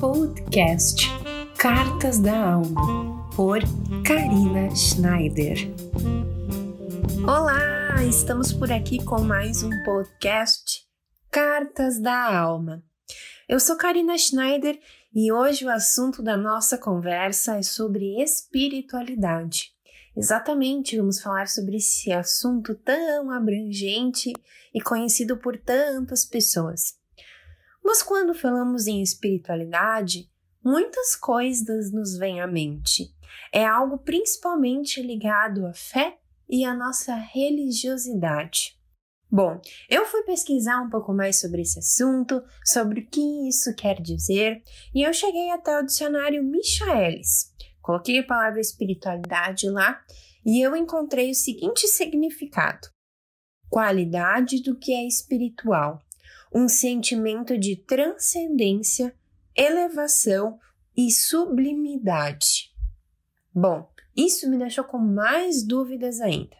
podcast Cartas da Alma, por Karina Schneider. Olá, estamos por aqui com mais um podcast Cartas da Alma. Eu sou Karina Schneider e hoje o assunto da nossa conversa é sobre espiritualidade. Exatamente, vamos falar sobre esse assunto tão abrangente e conhecido por tantas pessoas. Mas quando falamos em espiritualidade, muitas coisas nos vêm à mente. É algo principalmente ligado à fé e à nossa religiosidade. Bom, eu fui pesquisar um pouco mais sobre esse assunto, sobre o que isso quer dizer, e eu cheguei até o dicionário Michaelis. Coloquei a palavra espiritualidade lá e eu encontrei o seguinte significado: qualidade do que é espiritual, um sentimento de transcendência, elevação e sublimidade. Bom, isso me deixou com mais dúvidas ainda.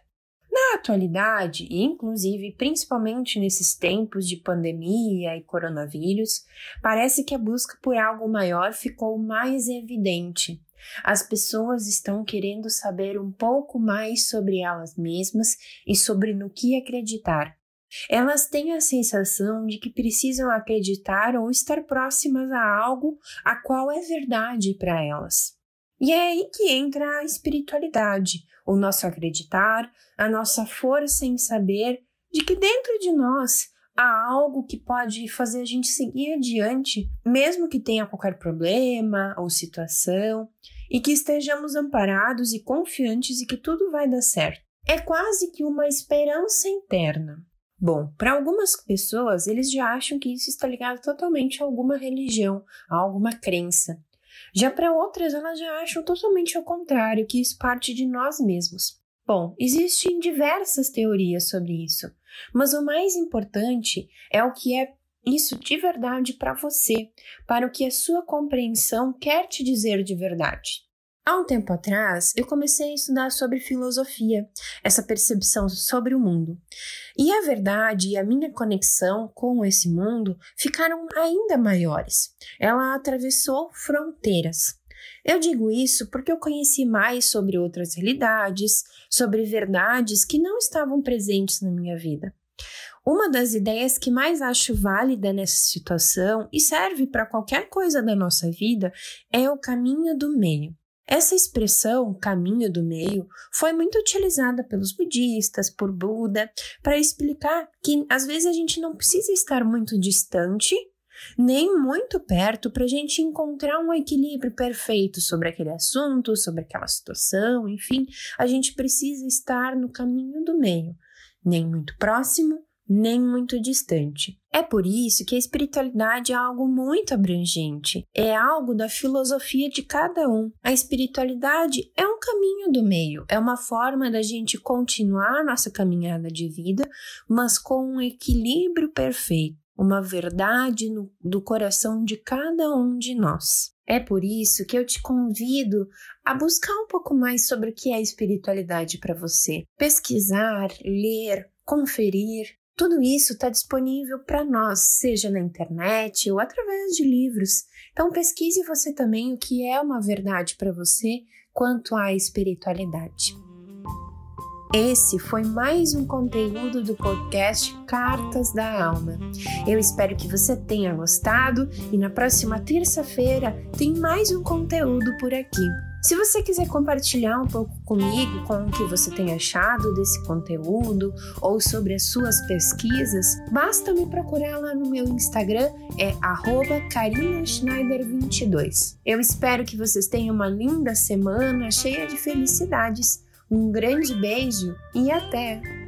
Na atualidade, e inclusive principalmente nesses tempos de pandemia e coronavírus, parece que a busca por algo maior ficou mais evidente. As pessoas estão querendo saber um pouco mais sobre elas mesmas e sobre no que acreditar. Elas têm a sensação de que precisam acreditar ou estar próximas a algo a qual é verdade para elas. E é aí que entra a espiritualidade, o nosso acreditar, a nossa força em saber de que dentro de nós há algo que pode fazer a gente seguir adiante, mesmo que tenha qualquer problema ou situação, e que estejamos amparados e confiantes de que tudo vai dar certo. É quase que uma esperança interna. Bom, para algumas pessoas, eles já acham que isso está ligado totalmente a alguma religião, a alguma crença. Já para outras, elas já acham totalmente ao contrário, que isso parte de nós mesmos. Bom, existem diversas teorias sobre isso, mas o mais importante é o que é isso de verdade para você, para o que a sua compreensão quer te dizer de verdade. Há um tempo atrás, eu comecei a estudar sobre filosofia, essa percepção sobre o mundo. E a verdade e a minha conexão com esse mundo ficaram ainda maiores. Ela atravessou fronteiras. Eu digo isso porque eu conheci mais sobre outras realidades, sobre verdades que não estavam presentes na minha vida. Uma das ideias que mais acho válida nessa situação e serve para qualquer coisa da nossa vida é o caminho do meio. Essa expressão, caminho do meio, foi muito utilizada pelos budistas, por Buda, para explicar que às vezes a gente não precisa estar muito distante nem muito perto para a gente encontrar um equilíbrio perfeito sobre aquele assunto, sobre aquela situação, enfim, a gente precisa estar no caminho do meio, nem muito próximo, nem muito distante. É por isso que a espiritualidade é algo muito abrangente, é algo da filosofia de cada um. A espiritualidade é um caminho do meio, é uma forma da gente continuar nossa caminhada de vida, mas com um equilíbrio perfeito, uma verdade no, do coração de cada um de nós. É por isso que eu te convido a buscar um pouco mais sobre o que é espiritualidade para você. Pesquisar, ler, conferir, tudo isso está disponível para nós, seja na internet ou através de livros. Então pesquise você também o que é uma verdade para você quanto à espiritualidade. Esse foi mais um conteúdo do podcast Cartas da Alma. Eu espero que você tenha gostado e na próxima terça-feira tem mais um conteúdo por aqui. Se você quiser compartilhar um pouco comigo com o que você tem achado desse conteúdo ou sobre as suas pesquisas, basta me procurar lá no meu Instagram, é karinaschneider22. Eu espero que vocês tenham uma linda semana cheia de felicidades. Um grande beijo e até!